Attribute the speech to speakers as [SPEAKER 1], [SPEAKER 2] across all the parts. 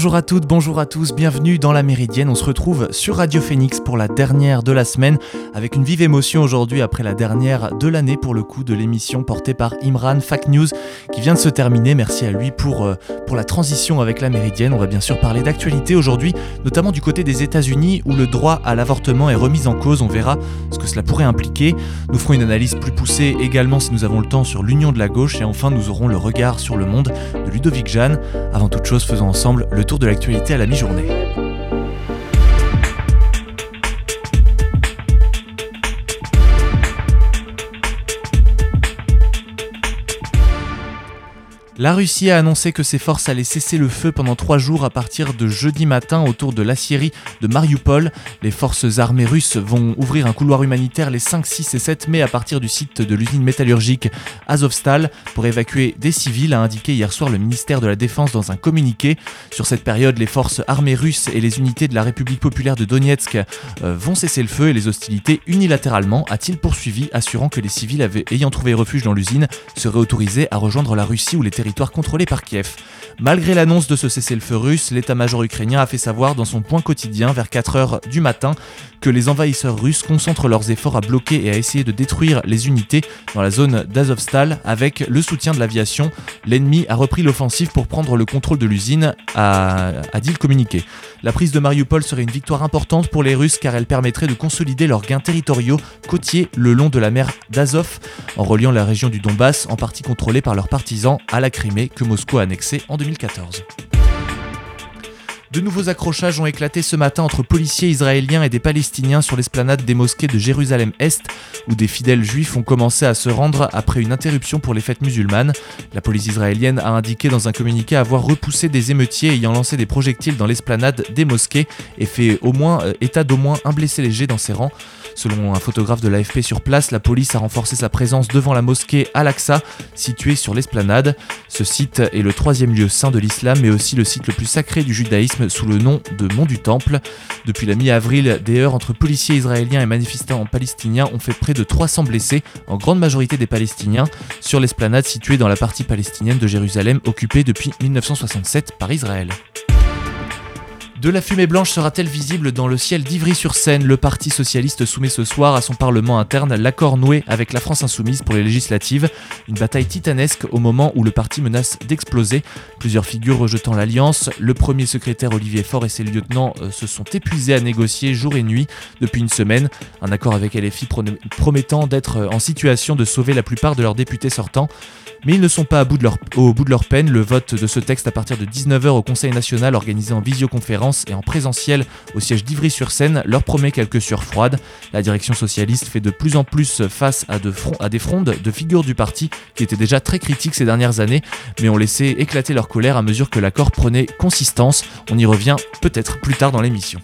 [SPEAKER 1] Bonjour à toutes, bonjour à tous, bienvenue dans la Méridienne. On se retrouve sur Radio Phoenix pour la dernière de la semaine avec une vive émotion aujourd'hui après la dernière de l'année pour le coup de l'émission portée par Imran Fact News qui vient de se terminer. Merci à lui pour, euh, pour la transition avec la Méridienne. On va bien sûr parler d'actualité aujourd'hui, notamment du côté des États-Unis où le droit à l'avortement est remis en cause. On verra ce que cela pourrait impliquer. Nous ferons une analyse plus poussée également si nous avons le temps sur l'union de la gauche et enfin nous aurons le regard sur le monde de Ludovic Jeanne. Avant toute chose, faisons ensemble le tour de l'actualité à la mi-journée. La Russie a annoncé que ses forces allaient cesser le feu pendant trois jours à partir de jeudi matin autour de l'aciérie de Mariupol. Les forces armées russes vont ouvrir un couloir humanitaire les 5, 6 et 7 mai à partir du site de l'usine métallurgique Azovstal pour évacuer des civils, a indiqué hier soir le ministère de la Défense dans un communiqué. Sur cette période, les forces armées russes et les unités de la République populaire de Donetsk euh, vont cesser le feu et les hostilités unilatéralement, a-t-il poursuivi, assurant que les civils ayant trouvé refuge dans l'usine seraient autorisés à rejoindre la Russie ou les territoires contrôlé par Kiev. Malgré l'annonce de ce cessez-le-feu russe, l'état-major ukrainien a fait savoir dans son point quotidien vers 4h du matin que les envahisseurs russes concentrent leurs efforts à bloquer et à essayer de détruire les unités dans la zone d'Azovstal avec le soutien de l'aviation. L'ennemi a repris l'offensive pour prendre le contrôle de l'usine, a, a dit le communiqué. La prise de Mariupol serait une victoire importante pour les Russes car elle permettrait de consolider leurs gains territoriaux côtiers le long de la mer d'Azov en reliant la région du Donbass, en partie contrôlée par leurs partisans, à la Crimée que Moscou a annexée en 2014. De nouveaux accrochages ont éclaté ce matin entre policiers israéliens et des Palestiniens sur l'esplanade des mosquées de Jérusalem-Est, où des fidèles juifs ont commencé à se rendre après une interruption pour les fêtes musulmanes. La police israélienne a indiqué dans un communiqué avoir repoussé des émeutiers ayant lancé des projectiles dans l'esplanade des mosquées et fait au moins euh, état d'au moins un blessé léger dans ses rangs. Selon un photographe de l'AFP sur place, la police a renforcé sa présence devant la mosquée Al-Aqsa, située sur l'esplanade. Ce site est le troisième lieu saint de l'islam, mais aussi le site le plus sacré du judaïsme sous le nom de Mont du Temple. Depuis la mi-avril, des heurts entre policiers israéliens et manifestants palestiniens ont fait près de 300 blessés, en grande majorité des Palestiniens, sur l'esplanade située dans la partie palestinienne de Jérusalem occupée depuis 1967 par Israël. De la fumée blanche sera-t-elle visible dans le ciel d'Ivry-sur-Seine? Le Parti socialiste soumet ce soir à son parlement interne l'accord noué avec la France insoumise pour les législatives. Une bataille titanesque au moment où le parti menace d'exploser. Plusieurs figures rejetant l'alliance. Le premier secrétaire Olivier Faure et ses lieutenants euh, se sont épuisés à négocier jour et nuit depuis une semaine. Un accord avec LFI promettant d'être euh, en situation de sauver la plupart de leurs députés sortants. Mais ils ne sont pas au bout de leur peine. Le vote de ce texte à partir de 19h au Conseil national organisé en visioconférence et en présentiel au siège d'Ivry-sur-Seine leur promet quelques sueurs froides. La direction socialiste fait de plus en plus face à, à des frondes de figures du parti qui étaient déjà très critiques ces dernières années, mais ont laissé éclater leur colère à mesure que l'accord prenait consistance. On y revient peut-être plus tard dans l'émission.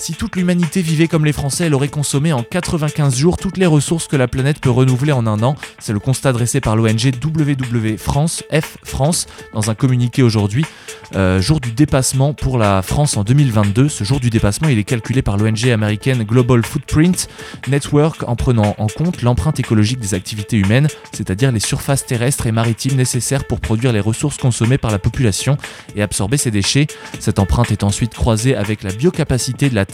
[SPEAKER 1] Si toute l'humanité vivait comme les Français, elle aurait consommé en 95 jours toutes les ressources que la planète peut renouveler en un an. C'est le constat dressé par l'ONG WW France, F France, dans un communiqué aujourd'hui. Euh, jour du dépassement pour la France en 2022. Ce jour du dépassement, il est calculé par l'ONG américaine Global Footprint Network en prenant en compte l'empreinte écologique des activités humaines, c'est-à-dire les surfaces terrestres et maritimes nécessaires pour produire les ressources consommées par la population et absorber ces déchets. Cette empreinte est ensuite croisée avec la biocapacité de la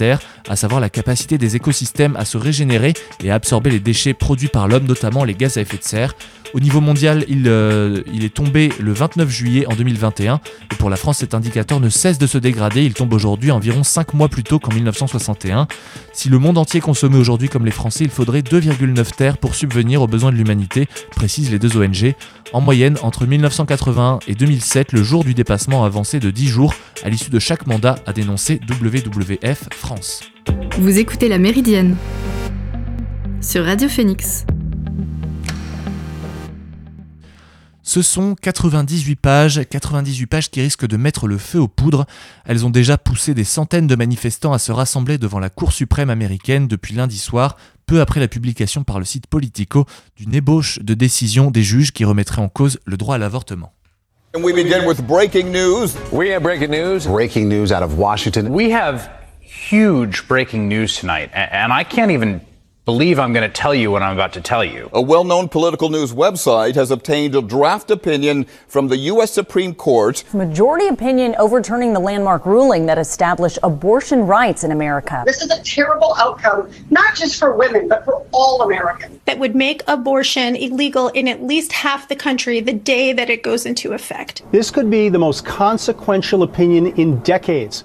[SPEAKER 1] À savoir la capacité des écosystèmes à se régénérer et à absorber les déchets produits par l'homme, notamment les gaz à effet de serre. Au niveau mondial, il, euh, est tombé le 29 juillet en 2021. Et pour la France, cet indicateur ne cesse de se dégrader. Il tombe aujourd'hui environ 5 mois plus tôt qu'en 1961. Si le monde entier consommait aujourd'hui comme les Français, il faudrait 2,9 terres pour subvenir aux besoins de l'humanité, précisent les deux ONG. En moyenne, entre 1981 et 2007, le jour du dépassement a avancé de 10 jours à l'issue de chaque mandat, a dénoncé WWF France.
[SPEAKER 2] Vous écoutez La Méridienne sur Radio Phoenix.
[SPEAKER 1] Ce sont 98 pages, 98 pages qui risquent de mettre le feu aux poudres. Elles ont déjà poussé des centaines de manifestants à se rassembler devant la Cour suprême américaine depuis lundi soir, peu après la publication par le site Politico d'une ébauche de décision des juges qui remettrait en cause le droit à l'avortement.
[SPEAKER 3] And we begin with breaking news.
[SPEAKER 4] We have breaking news.
[SPEAKER 5] Breaking news out of Washington.
[SPEAKER 4] We have huge breaking news tonight, and I can't even believe I'm going to tell you what I'm about to tell you.
[SPEAKER 3] A well known political news website has obtained a draft opinion from the U.S. Supreme Court.
[SPEAKER 5] Majority opinion overturning the landmark ruling that established abortion rights in America.
[SPEAKER 6] This is a terrible outcome, not just for women, but for all Americans.
[SPEAKER 7] That would make abortion illegal in at least half the country the day that it goes into effect.
[SPEAKER 8] This could be the most consequential opinion in decades.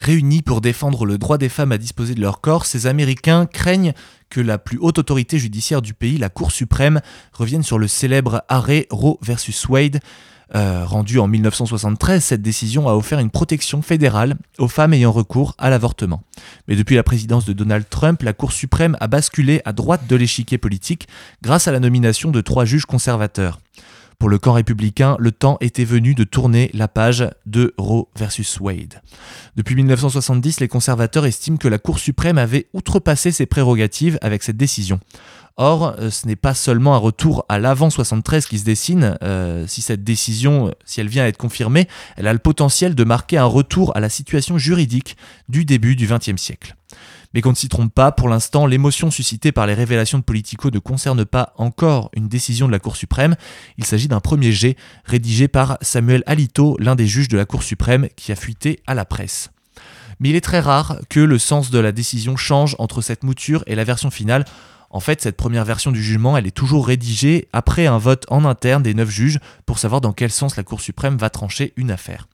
[SPEAKER 1] Réunis pour défendre le droit des femmes à disposer de leur corps, ces Américains craignent que la plus haute autorité judiciaire du pays, la Cour suprême, revienne sur le célèbre arrêt Roe versus Wade. Euh, rendu en 1973, cette décision a offert une protection fédérale aux femmes ayant recours à l'avortement. Mais depuis la présidence de Donald Trump, la Cour suprême a basculé à droite de l'échiquier politique grâce à la nomination de trois juges conservateurs. Pour le camp républicain, le temps était venu de tourner la page de Roe versus Wade. Depuis 1970, les conservateurs estiment que la Cour suprême avait outrepassé ses prérogatives avec cette décision. Or, euh, ce n'est pas seulement un retour à l'avant 73 qui se dessine. Euh, si cette décision, si elle vient à être confirmée, elle a le potentiel de marquer un retour à la situation juridique du début du XXe siècle. Mais qu'on ne s'y trompe pas, pour l'instant, l'émotion suscitée par les révélations de Politico ne concerne pas encore une décision de la Cour suprême. Il s'agit d'un premier jet rédigé par Samuel Alito, l'un des juges de la Cour suprême, qui a fuité à la presse. Mais il est très rare que le sens de la décision change entre cette mouture et la version finale. En fait, cette première version du jugement, elle est toujours rédigée après un vote en interne des neuf juges pour savoir dans quel sens la Cour suprême va trancher une affaire.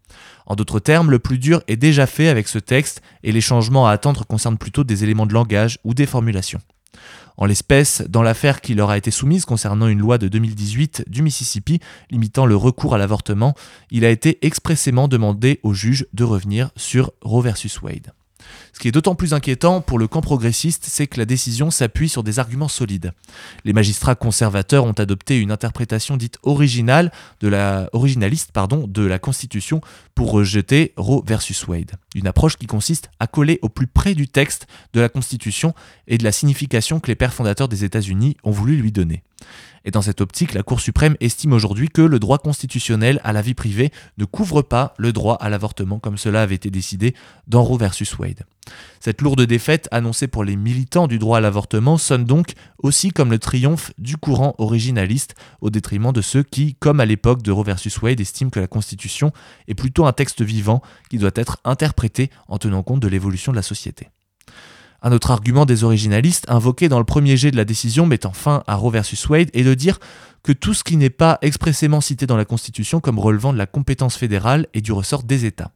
[SPEAKER 1] En d'autres termes, le plus dur est déjà fait avec ce texte et les changements à attendre concernent plutôt des éléments de langage ou des formulations. En l'espèce, dans l'affaire qui leur a été soumise concernant une loi de 2018 du Mississippi limitant le recours à l'avortement, il a été expressément demandé aux juges de revenir sur Roe versus Wade. Ce qui est d'autant plus inquiétant pour le camp progressiste, c'est que la décision s'appuie sur des arguments solides. Les magistrats conservateurs ont adopté une interprétation dite originale de la, originaliste pardon, de la Constitution pour rejeter Roe versus Wade. Une approche qui consiste à coller au plus près du texte de la Constitution et de la signification que les pères fondateurs des États-Unis ont voulu lui donner. Et dans cette optique, la Cour suprême estime aujourd'hui que le droit constitutionnel à la vie privée ne couvre pas le droit à l'avortement comme cela avait été décidé dans Roe versus Wade. Cette lourde défaite annoncée pour les militants du droit à l'avortement sonne donc aussi comme le triomphe du courant originaliste au détriment de ceux qui, comme à l'époque de Roe versus Wade, estiment que la Constitution est plutôt un texte vivant qui doit être interprété en tenant compte de l'évolution de la société. Un autre argument des originalistes, invoqué dans le premier jet de la décision mettant fin à Roe versus Wade, est de dire que tout ce qui n'est pas expressément cité dans la Constitution comme relevant de la compétence fédérale est du ressort des États.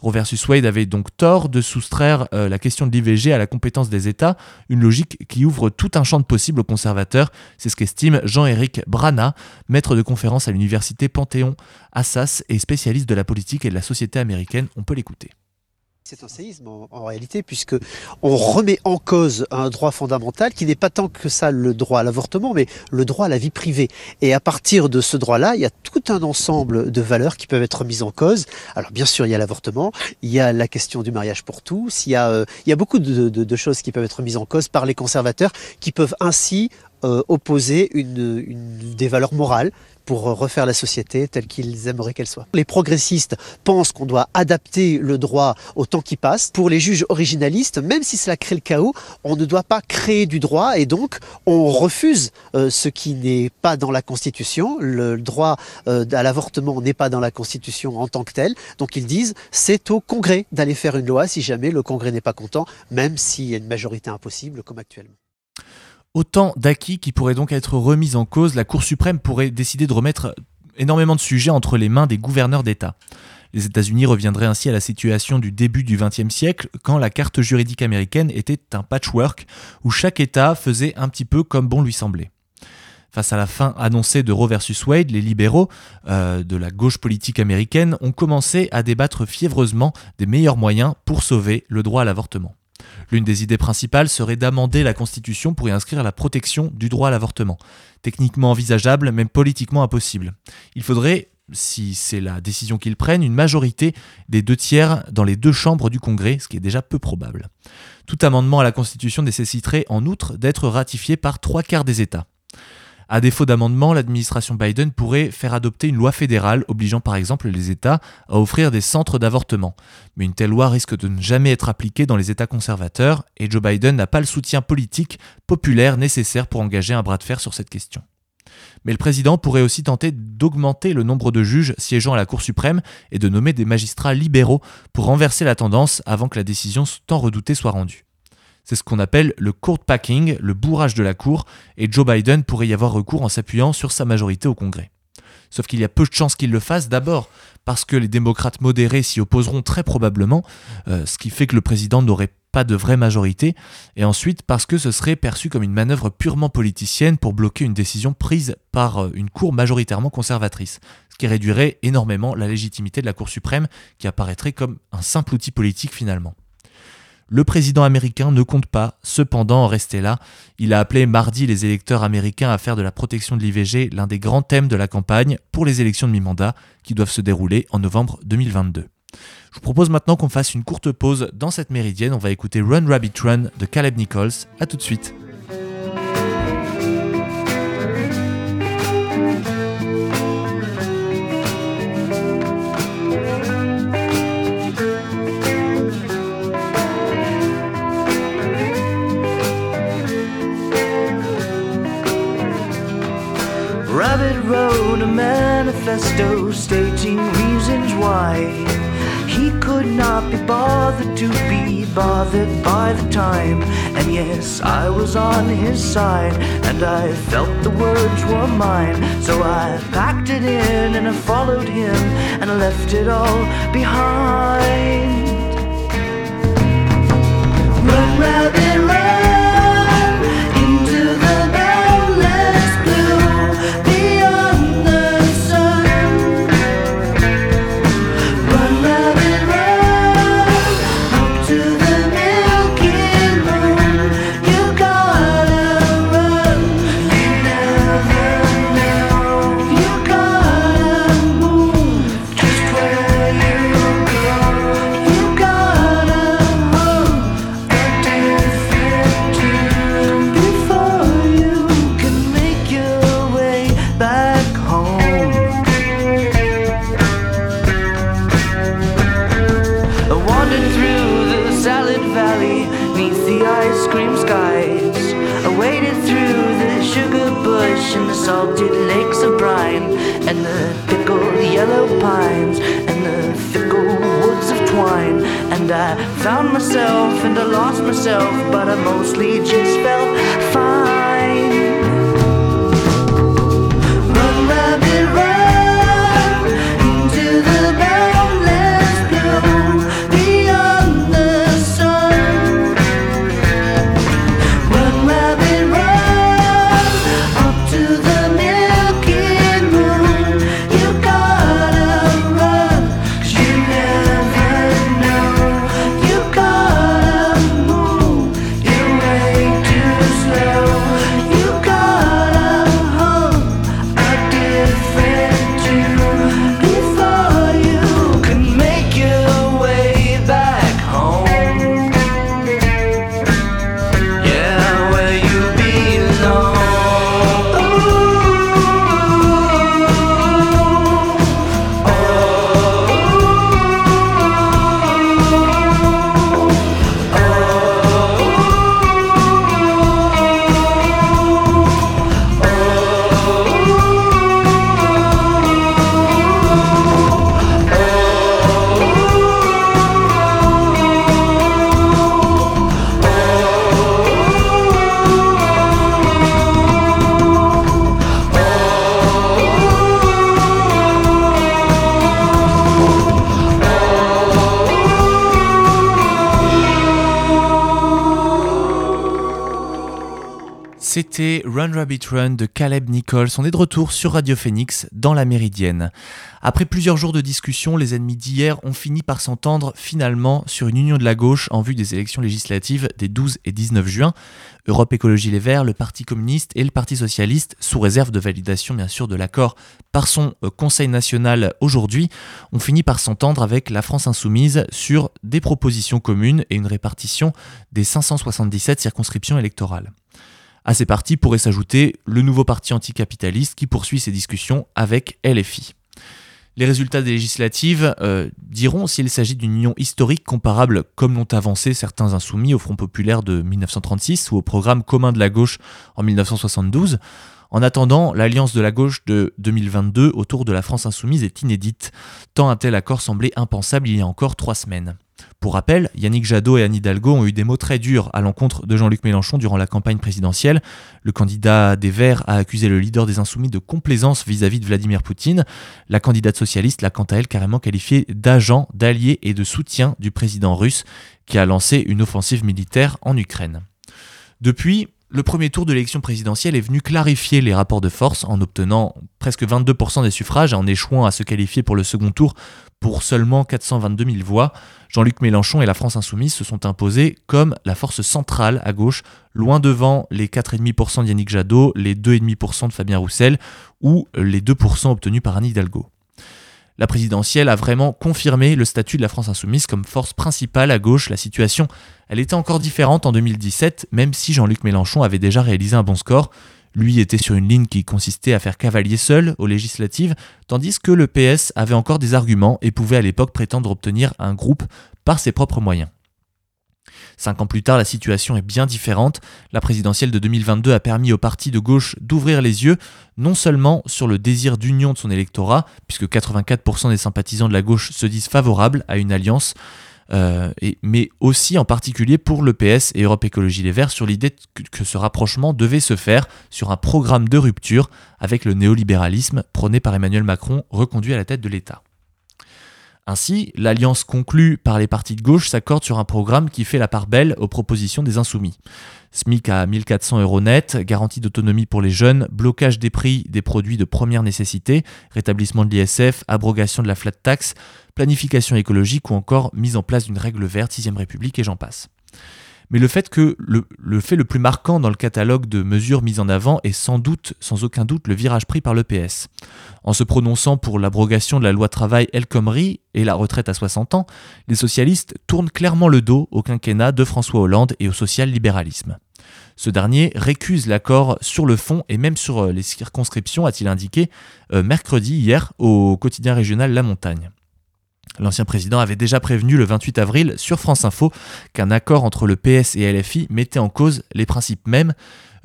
[SPEAKER 1] Roe versus Wade avait donc tort de soustraire euh, la question de l'IVG à la compétence des États, une logique qui ouvre tout un champ de possibles aux conservateurs, c'est ce qu'estime Jean-Éric Brana, maître de conférence à l'université Panthéon-Assas et spécialiste de la politique et de la société américaine, on peut l'écouter.
[SPEAKER 9] C'est un séisme en, réalité, puisque on remet en cause un droit fondamental qui n'est pas tant que ça le droit à l'avortement, mais le droit à la vie privée. Et à partir de ce droit-là, il y a tout un ensemble de valeurs qui peuvent être mises en cause. Alors bien sûr, il y a l'avortement, il y a la question du mariage pour tous, il y a, euh, beaucoup de, choses qui peuvent être mises en cause par les conservateurs, qui peuvent ainsi euh, opposer des valeurs morales pour refaire la société telle qu'ils aimeraient qu'elle soit. Les progressistes pensent qu'on doit adapter le droit au temps qui passe. Pour les juges originalistes, même si cela crée le chaos, on ne doit pas créer du droit et donc on refuse euh, ce qui n'est pas dans la Constitution. Le droit euh, à l'avortement n'est pas dans la Constitution en tant que tel. Donc ils disent c'est au Congrès d'aller faire une loi si jamais le Congrès n'est pas content, même s'il y a une majorité impossible comme actuellement.
[SPEAKER 1] Autant d'acquis qui pourraient donc être remis en cause, la Cour suprême pourrait décider de remettre énormément de sujets entre les mains des gouverneurs d'État. Les États-Unis reviendraient ainsi à la situation du début du XXe siècle, quand la carte juridique américaine était un patchwork, où chaque État faisait un petit peu comme bon lui semblait. Face à la fin annoncée de Roe versus Wade, les libéraux euh, de la gauche politique américaine ont commencé à débattre fiévreusement des meilleurs moyens pour sauver le droit à l'avortement. L'une des idées principales serait d'amender la Constitution pour y inscrire la protection du droit à l'avortement. Techniquement envisageable, même politiquement impossible. Il faudrait, si c'est la décision qu'ils prennent, une majorité des deux tiers dans les deux chambres du Congrès, ce qui est déjà peu probable. Tout amendement à la Constitution nécessiterait en outre d'être ratifié par trois quarts des États. À défaut d'amendement, l'administration Biden pourrait faire adopter une loi fédérale obligeant par exemple les États à offrir des centres d'avortement. Mais une telle loi risque de ne jamais être appliquée dans les États conservateurs et Joe Biden n'a pas le soutien politique populaire nécessaire pour engager un bras de fer sur cette question. Mais le président pourrait aussi tenter d'augmenter le nombre de juges siégeant à la Cour suprême et de nommer des magistrats libéraux pour renverser la tendance avant que la décision tant redoutée soit rendue. C'est ce qu'on appelle le court packing, le bourrage de la Cour, et Joe Biden pourrait y avoir recours en s'appuyant sur sa majorité au Congrès. Sauf qu'il y a peu de chances qu'il le fasse, d'abord parce que les démocrates modérés s'y opposeront très probablement, euh, ce qui fait que le président n'aurait pas de vraie majorité, et ensuite parce que ce serait perçu comme une manœuvre purement politicienne pour bloquer une décision prise par euh, une Cour majoritairement conservatrice, ce qui réduirait énormément la légitimité de la Cour suprême, qui apparaîtrait comme un simple outil politique finalement. Le président américain ne compte pas, cependant, en rester là. Il a appelé mardi les électeurs américains à faire de la protection de l'IVG l'un des grands thèmes de la campagne pour les élections de mi-mandat qui doivent se dérouler en novembre 2022. Je vous propose maintenant qu'on fasse une courte pause dans cette méridienne. On va écouter Run Rabbit Run de Caleb Nichols. A tout de suite.
[SPEAKER 10] Manifesto stating reasons why he could not be bothered to be bothered by the time. And yes, I was on his side, and I felt the words were mine. So I packed it in and I followed him and left it all behind.
[SPEAKER 1] Run Rabbit Run de Caleb Nichols. On est de retour sur Radio Phoenix dans la Méridienne. Après plusieurs jours de discussion, les ennemis d'hier ont fini par s'entendre finalement sur une union de la gauche en vue des élections législatives des 12 et 19 juin. Europe Écologie Les Verts, le Parti communiste et le Parti socialiste, sous réserve de validation bien sûr de l'accord par son euh, Conseil national aujourd'hui, ont fini par s'entendre avec la France insoumise sur des propositions communes et une répartition des 577 circonscriptions électorales. À ces partis pourrait s'ajouter le nouveau parti anticapitaliste qui poursuit ses discussions avec LFI. Les résultats des législatives euh, diront s'il s'agit d'une union historique comparable, comme l'ont avancé certains insoumis au Front populaire de 1936 ou au programme commun de la gauche en 1972. En attendant, l'alliance de la gauche de 2022 autour de la France insoumise est inédite, tant un tel accord semblait impensable il y a encore trois semaines. Pour rappel, Yannick Jadot et Anne Hidalgo ont eu des mots très durs à l'encontre de Jean-Luc Mélenchon durant la campagne présidentielle. Le candidat des Verts a accusé le leader des Insoumis de complaisance vis-à-vis de Vladimir Poutine. La candidate socialiste l'a quant à elle carrément qualifié d'agent, d'allié et de soutien du président russe qui a lancé une offensive militaire en Ukraine. Depuis, le premier tour de l'élection présidentielle est venu clarifier les rapports de force en obtenant presque 22% des suffrages et en échouant à se qualifier pour le second tour pour seulement 422 000 voix. Jean-Luc Mélenchon et la France insoumise se sont imposés comme la force centrale à gauche, loin devant les 4,5% d'Yannick Jadot, les 2,5% de Fabien Roussel ou les 2% obtenus par Anne Hidalgo. La présidentielle a vraiment confirmé le statut de la France insoumise comme force principale à gauche. La situation, elle était encore différente en 2017, même si Jean-Luc Mélenchon avait déjà réalisé un bon score. Lui était sur une ligne qui consistait à faire cavalier seul aux législatives, tandis que le PS avait encore des arguments et pouvait à l'époque prétendre obtenir un groupe par ses propres moyens. Cinq ans plus tard, la situation est bien différente. La présidentielle de 2022 a permis au parti de gauche d'ouvrir les yeux, non seulement sur le désir d'union de son électorat, puisque 84% des sympathisants de la gauche se disent favorables à une alliance, euh, mais aussi en particulier pour le PS et Europe Écologie Les Verts sur l'idée que ce rapprochement devait se faire sur un programme de rupture avec le néolibéralisme prôné par Emmanuel Macron reconduit à la tête de l'État. Ainsi, l'alliance conclue par les partis de gauche s'accorde sur un programme qui fait la part belle aux propositions des insoumis. SMIC à 1400 euros net, garantie d'autonomie pour les jeunes, blocage des prix des produits de première nécessité, rétablissement de l'ISF, abrogation de la flat tax, planification écologique ou encore mise en place d'une règle verte, 6 République et j'en passe mais le fait que le, fait le plus marquant dans le catalogue de mesures mises en avant est sans doute, sans aucun doute, le virage pris par l'EPS. En se prononçant pour l'abrogation de la loi travail El Khomri et la retraite à 60 ans, les socialistes tournent clairement le dos au quinquennat de François Hollande et au social-libéralisme. Ce dernier récuse l'accord sur le fond et même sur euh, les circonscriptions, a-t-il indiqué euh, mercredi hier au quotidien régional La Montagne. L'ancien président avait déjà prévenu le 28 avril sur France Info qu'un accord entre le PS et LFI mettait en cause les principes mêmes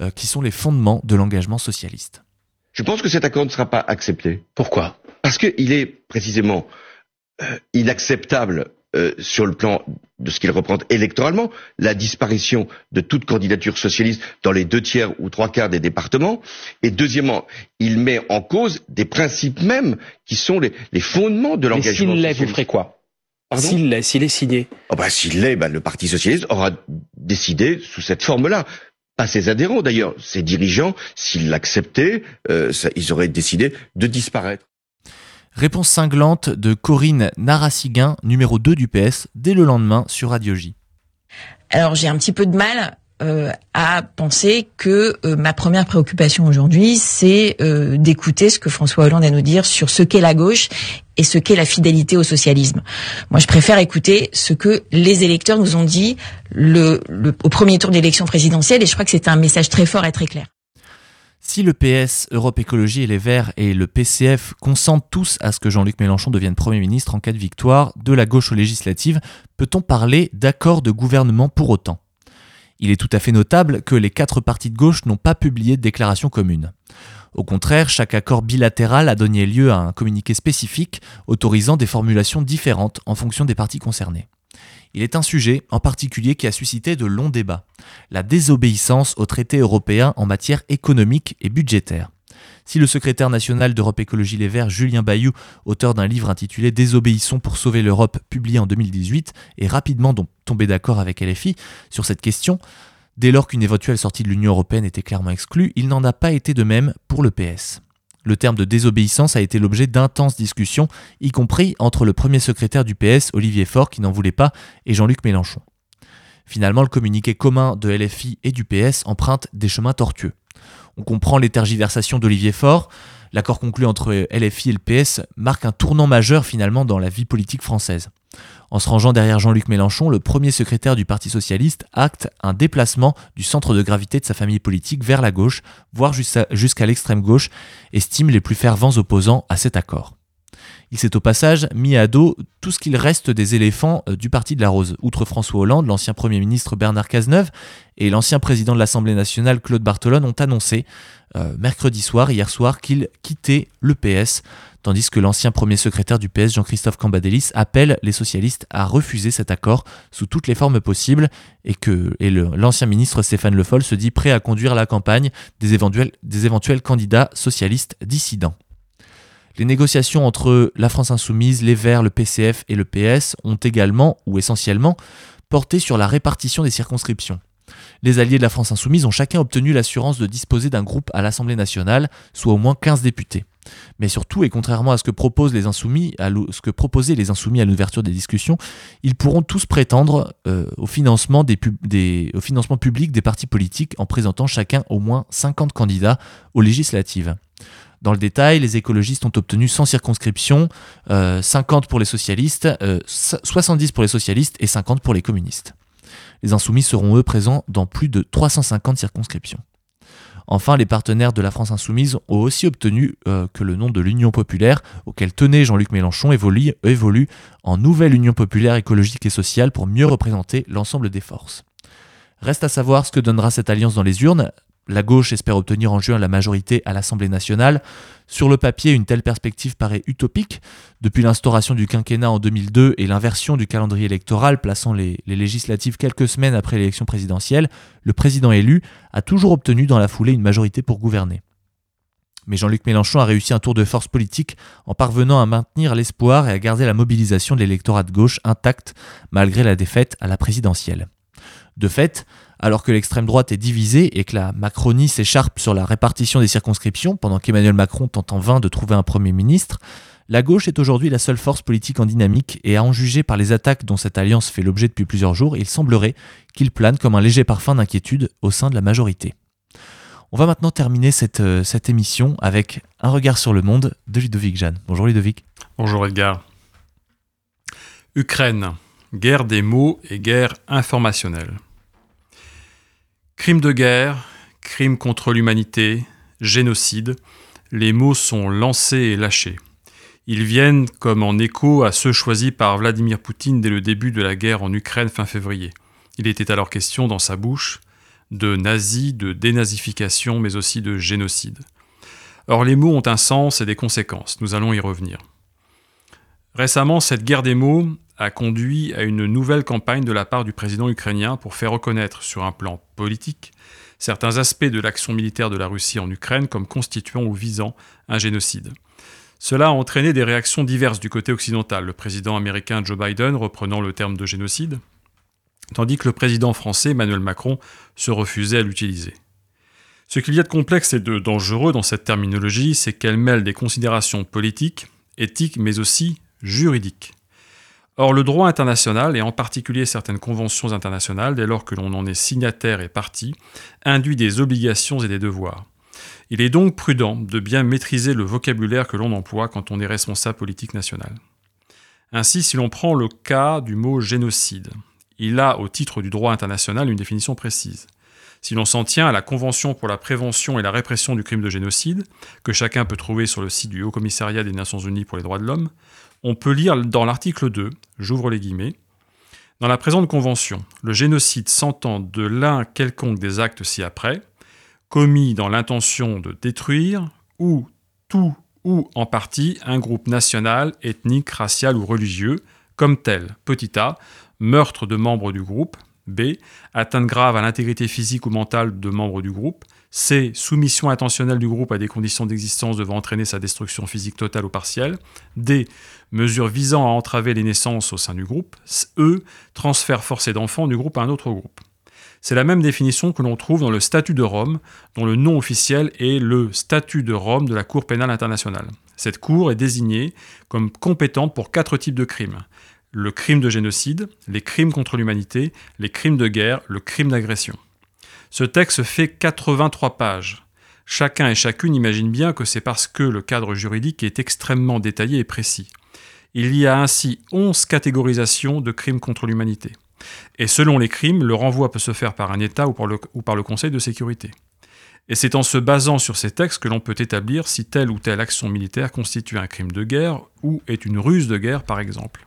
[SPEAKER 1] euh, qui sont les fondements de l'engagement socialiste.
[SPEAKER 11] Je pense que cet accord ne sera pas accepté.
[SPEAKER 12] Pourquoi?
[SPEAKER 11] Parce qu'il est précisément euh, inacceptable euh, sur le plan de ce qu'il représente électoralement, la disparition de toute candidature socialiste dans les deux tiers ou trois quarts des départements. Et deuxièmement, il met en cause des principes mêmes qui sont les, fondements de l'engagement.
[SPEAKER 12] S'il l'est, vous ferez quoi? S'il l'est, s'il est signé
[SPEAKER 11] oh bah, S'il l'est, bah, le Parti socialiste aura décidé sous cette forme-là pas ses adhérents d'ailleurs, ses dirigeants, s'ils l'acceptaient, euh, ils auraient décidé de disparaître.
[SPEAKER 1] Réponse cinglante de Corinne Narasiguin, numéro 2 du PS, dès le lendemain sur Radio J.
[SPEAKER 13] Alors j'ai un petit peu de mal euh, à penser que euh, ma première préoccupation aujourd'hui, c'est euh, d'écouter ce que François Hollande a nous dire sur ce qu'est la gauche et ce qu'est la fidélité au socialisme. Moi, je préfère écouter ce que les électeurs nous ont dit le, au premier tour d'élection présidentielle, et je crois que c'est un message très fort et très clair.
[SPEAKER 1] Si le PS, Europe Écologie et les Verts et le PCF consentent tous à ce que Jean-Luc Mélenchon devienne Premier ministre en cas de victoire de la gauche aux législatives, peut-on parler d'accord de gouvernement pour autant? Il est tout à fait notable que les quatre partis de gauche n'ont pas publié de déclaration commune. Au contraire, chaque accord bilatéral a donné lieu à un communiqué spécifique autorisant des formulations différentes en fonction des partis concernés. Il est un sujet en particulier qui a suscité de longs débats, la désobéissance aux traités européens en matière économique et budgétaire. Si le secrétaire national d'Europe Écologie Les Verts, Julien Bayou, auteur d'un livre intitulé Désobéissons pour sauver l'Europe, publié en 2018, est rapidement tombé d'accord avec LFI sur cette question, dès lors qu'une éventuelle sortie de l'Union européenne était clairement exclue, il n'en a pas été de même pour le PS. Le terme de désobéissance a été l'objet d'intenses discussions, y compris entre le premier secrétaire du PS, Olivier Faure, qui n'en voulait pas, et Jean-Luc Mélenchon. Finalement, le communiqué commun de LFI et du PS emprunte des chemins tortueux. On comprend les tergiversations d'Olivier Faure. L'accord conclu entre LFI et le PS marque un tournant majeur finalement dans la vie politique française. En se rangeant derrière Jean-Luc Mélenchon, le premier secrétaire du Parti socialiste acte un déplacement du centre de gravité de sa famille politique vers la gauche, voire jusqu'à l'extrême gauche, estime les plus fervents opposants à cet accord. Il s'est au passage mis à dos tout ce qu'il reste des éléphants euh, du Parti de la Rose. Outre François Hollande, l'ancien Premier ministre Bernard Cazeneuve et l'ancien président de l'Assemblée nationale Claude Bartolone ont annoncé euh, mercredi soir, hier soir, qu'ils quittaient le PS, tandis que l'ancien premier secrétaire du PS Jean-Christophe Cambadélis appelle les socialistes à refuser cet accord sous toutes les formes possibles et que l'ancien ministre Stéphane Le Foll se dit prêt à conduire la campagne des éventuels candidats socialistes dissidents. Les négociations entre la France insoumise, les Verts, le PCF et le PS ont également, ou essentiellement, porté sur la répartition des circonscriptions. Les alliés de la France insoumise ont chacun obtenu l'assurance de disposer d'un groupe à l'Assemblée nationale, soit au moins 15 députés. Mais surtout, et contrairement à ce que, proposaient les insoumis à l'ouverture des discussions, ils pourront tous prétendre euh, au, financement au financement public des partis politiques en présentant chacun au moins 50 candidats aux législatives. Dans le détail, les écologistes ont obtenu 100 circonscriptions, 50 euh, pour les socialistes, 70 euh, pour les socialistes et 50 pour les communistes. Les insoumis seront eux présents dans plus de 350 circonscriptions. Enfin, les partenaires de la France insoumise ont aussi obtenu euh, que le nom de l'Union populaire, auquel tenait Jean-Luc Mélenchon, évolue, évolue en nouvelle Union populaire écologique et sociale pour mieux représenter l'ensemble des forces. Reste à savoir ce que donnera cette alliance dans les urnes. La gauche espère obtenir en juin la majorité à l'Assemblée nationale. Sur le papier, une telle perspective paraît utopique. Depuis l'instauration du quinquennat en 2002 et l'inversion du calendrier électoral plaçant les, législatives quelques semaines après l'élection présidentielle, le président élu a toujours obtenu dans la foulée une majorité pour gouverner. Mais Jean-Luc Mélenchon a réussi un tour de force politique en parvenant à maintenir l'espoir et à garder la mobilisation de l'électorat de gauche intacte malgré la défaite à la présidentielle. De fait, alors que l'extrême droite est divisée et que la Macronie s'écharpe sur la répartition des circonscriptions pendant qu'Emmanuel Macron tente en vain de trouver un Premier ministre, la gauche est aujourd'hui la seule force politique en dynamique et à en juger par les attaques dont cette alliance fait l'objet depuis plusieurs jours, il semblerait qu'il plane comme un léger parfum d'inquiétude au sein de la majorité. On va maintenant terminer cette, euh, émission avec un regard sur le monde de Ludovic Jeanne. Bonjour Ludovic.
[SPEAKER 14] Bonjour Edgar. Ukraine, guerre des mots et guerre informationnelle. Crime de guerre, crime contre l'humanité, génocide, les mots sont lancés et lâchés. Ils viennent comme en écho à ceux choisis par Vladimir Poutine dès le début de la guerre en Ukraine fin février. Il était alors question dans sa bouche de nazi, de dénazification, mais aussi de génocide. Or les mots ont un sens et des conséquences, nous allons y revenir. Récemment, cette guerre des mots a conduit à une nouvelle campagne de la part du président ukrainien pour faire reconnaître sur un plan politique certains aspects de l'action militaire de la Russie en Ukraine comme constituant ou visant un génocide. Cela a entraîné des réactions diverses du côté occidental, le président américain Joe Biden reprenant le terme de génocide, tandis que le président français Emmanuel Macron se refusait à l'utiliser. Ce qu'il y a de complexe et de dangereux dans cette terminologie, c'est qu'elle mêle des considérations politiques, éthiques, mais aussi juridiques. Or, le droit international, et en particulier certaines conventions internationales, dès lors que l'on en est signataire et partie, induit des obligations et des devoirs. Il est donc prudent de bien maîtriser le vocabulaire que l'on emploie quand on est responsable politique national. Ainsi, si l'on prend le cas du mot génocide, il a, au titre du droit international, une définition précise. Si l'on s'en tient à la Convention pour la prévention et la répression du crime de génocide, que chacun peut trouver sur le site du Haut Commissariat des Nations Unies pour les droits de l'homme, on peut lire dans l'article 2, j'ouvre les guillemets, dans la présente convention, le génocide s'entend de l'un quelconque des actes ci-après, commis dans l'intention de détruire, ou tout ou en partie un groupe national, ethnique, racial ou religieux, comme tel, petit a, meurtre de membres du groupe, b, atteinte grave à l'intégrité physique ou mentale de membres du groupe, C. Soumission intentionnelle du groupe à des conditions d'existence devant entraîner sa destruction physique totale ou partielle. D. Mesures visant à entraver les naissances au sein du groupe. E. Transfert forcé d'enfants du groupe à un autre groupe. C'est la même définition que l'on trouve dans le statut de Rome, dont le nom officiel est le statut de Rome de la Cour pénale internationale. Cette cour est désignée comme compétente pour quatre types de crimes. Le crime de génocide, les crimes contre l'humanité, les crimes de guerre, le crime d'agression. Ce texte fait 83 pages. Chacun et chacune imagine bien que c'est parce que le cadre juridique est extrêmement détaillé et précis. Il y a ainsi 11 catégorisations de crimes contre l'humanité. Et selon les crimes, le renvoi peut se faire par un État ou par le, ou par le Conseil de sécurité. Et c'est en se basant sur ces textes que l'on peut établir si telle ou telle action militaire constitue un crime de guerre ou est une ruse de guerre, par exemple.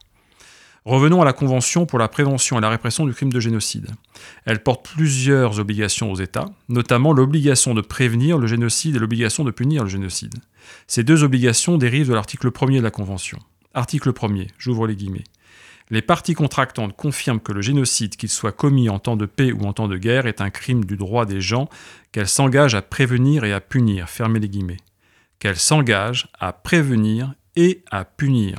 [SPEAKER 14] Revenons à la Convention pour la prévention et la répression du crime de génocide. Elle porte plusieurs obligations aux États, notamment l'obligation de prévenir le génocide et l'obligation de punir le génocide. Ces deux obligations dérivent de l'article 1er de la Convention. Article 1er, j'ouvre les guillemets. Les parties contractantes confirment que le génocide, qu'il soit commis en temps de paix ou en temps de guerre, est un crime du droit des gens qu'elles s'engagent à prévenir et à punir. Fermez les guillemets. Qu'elles s'engagent à prévenir et à punir.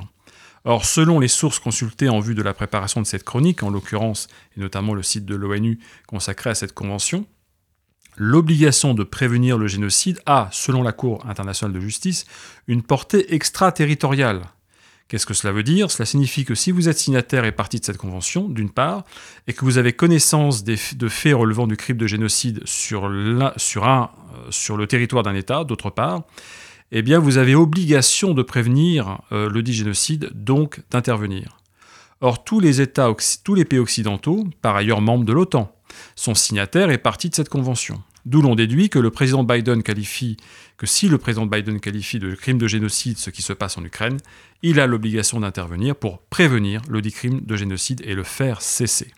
[SPEAKER 14] Or, selon les sources consultées en vue de la préparation de cette chronique, en l'occurrence, et notamment le site de l'ONU consacré à cette convention, l'obligation de prévenir le génocide a, selon la Cour internationale de justice, une portée extraterritoriale. Qu'est-ce que cela veut dire? Cela signifie que si vous êtes signataire et partie de cette convention, d'une part, et que vous avez connaissance des, de faits relevant du crime de génocide sur, un, euh, sur le territoire d'un État, d'autre part, eh bien vous avez obligation de prévenir euh, le dit génocide, donc d'intervenir. Or, tous les États, tous les pays occidentaux, par ailleurs membres de l'OTAN, sont signataires et partis de cette convention. D'où l'on déduit que si le président Biden qualifie de crime de génocide ce qui se passe en Ukraine, il a l'obligation d'intervenir pour prévenir le dit crime de génocide et le faire cesser.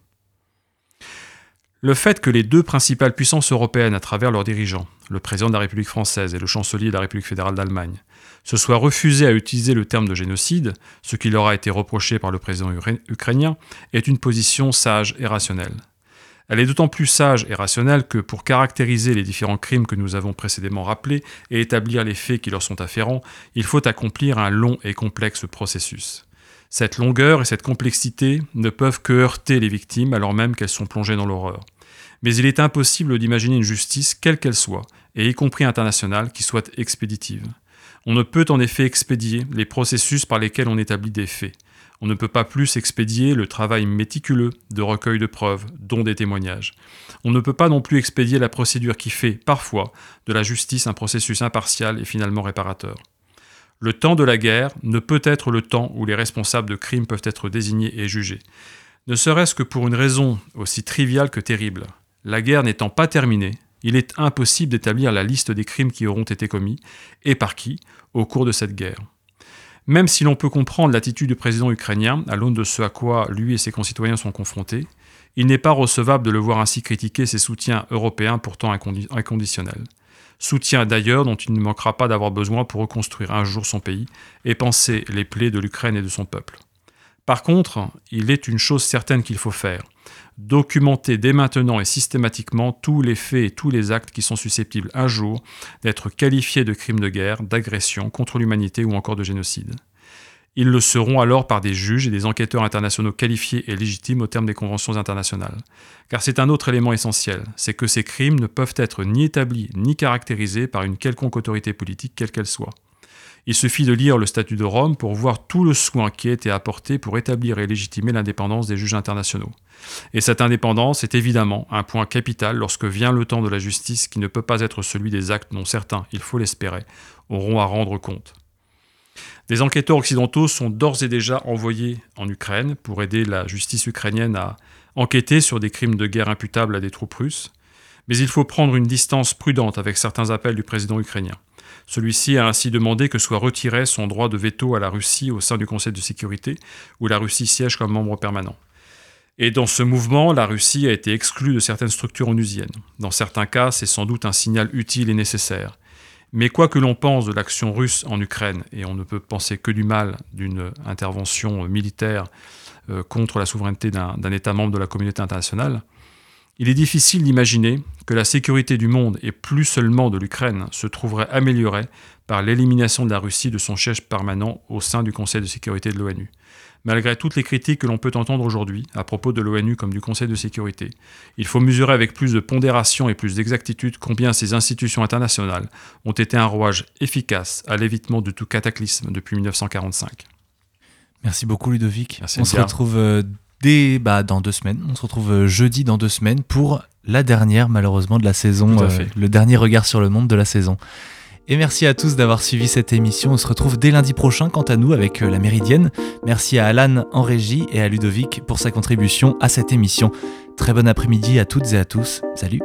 [SPEAKER 14] Le fait que les deux principales puissances européennes, à travers leurs dirigeants, le président de la République française et le chancelier de la République fédérale d'Allemagne, se soient refusés à utiliser le terme de génocide, ce qui leur a été reproché par le président ukrainien, est une position sage et rationnelle. Elle est d'autant plus sage et rationnelle que pour caractériser les différents crimes que nous avons précédemment rappelés et établir les faits qui leur sont afférents, il faut accomplir un long et complexe processus. Cette longueur et cette complexité ne peuvent que heurter les victimes alors même qu'elles sont plongées dans l'horreur. Mais il est impossible d'imaginer une justice, quelle qu'elle soit, et y compris internationale, qui soit expéditive. On ne peut en effet expédier les processus par lesquels on établit des faits. On ne peut pas plus expédier le travail méticuleux de recueil de preuves, dont des témoignages. On ne peut pas non plus expédier la procédure qui fait, parfois, de la justice un processus impartial et finalement réparateur. Le temps de la guerre ne peut être le temps où les responsables de crimes peuvent être désignés et jugés. Ne serait-ce que pour une raison aussi triviale que terrible. La guerre n'étant pas terminée, il est impossible d'établir la liste des crimes qui auront été commis, et par qui, au cours de cette guerre. Même si l'on peut comprendre l'attitude du président ukrainien à l'aune de ce à quoi lui et ses concitoyens sont confrontés, il n'est pas recevable de le voir ainsi critiquer ses soutiens européens pourtant inconditionnels. Soutien d'ailleurs dont il ne manquera pas d'avoir besoin pour reconstruire un jour son pays et penser les plaies de l'Ukraine et de son peuple. Par contre, il est une chose certaine qu'il faut faire, documenter dès maintenant et systématiquement tous les faits et tous les actes qui sont susceptibles un jour d'être qualifiés de crimes de guerre, d'agression contre l'humanité ou encore de génocide. Ils le seront alors par des juges et des enquêteurs internationaux qualifiés et légitimes au terme des conventions internationales. Car c'est un autre élément essentiel, c'est que ces crimes ne peuvent être ni établis ni caractérisés par une quelconque autorité politique quelle qu'elle soit. Il suffit de lire le statut de Rome pour voir tout le soin qui a été apporté pour établir et légitimer l'indépendance des juges internationaux. Et cette indépendance est évidemment un point capital lorsque vient le temps de la justice qui ne peut pas être celui des actes dont certains, il faut l'espérer, auront à rendre compte. Des enquêteurs occidentaux sont d'ores et déjà envoyés en Ukraine pour aider la justice ukrainienne à enquêter sur des crimes de guerre imputables à des troupes russes, mais il faut prendre une distance prudente avec certains appels du président ukrainien. Celui-ci a ainsi demandé que soit retiré son droit de veto à la Russie au sein du Conseil de sécurité, où la Russie siège comme membre permanent. Et dans ce mouvement, la Russie a été exclue de certaines structures onusiennes. Dans certains cas, c'est sans doute un signal utile et nécessaire. Mais quoi que l'on pense de l'action russe en Ukraine, et on ne peut penser que du mal d'une intervention militaire euh, contre la souveraineté d'un État membre de la communauté internationale, il est difficile d'imaginer que la sécurité du monde, et plus seulement de l'Ukraine, se trouverait améliorée par l'élimination de la Russie de son siège permanent au sein du Conseil de sécurité de l'ONU. Malgré toutes les critiques que l'on peut entendre aujourd'hui à propos de l'ONU comme du Conseil de sécurité, il faut mesurer avec plus de pondération et plus d'exactitude combien ces institutions internationales ont été un rouage efficace à l'évitement de tout cataclysme depuis 1945.
[SPEAKER 1] Merci beaucoup Ludovic. Merci On se retrouve dès bah, dans deux semaines. On se retrouve euh, jeudi dans deux semaines pour la dernière malheureusement de la saison, euh, le dernier regard sur le monde de la saison. Et merci à tous d'avoir suivi cette émission. On se retrouve dès lundi prochain, quant à nous, avec euh, la Méridienne. Merci à Alan en régie et à Ludovic pour sa contribution à cette émission. Très bon après-midi à toutes et à tous. Salut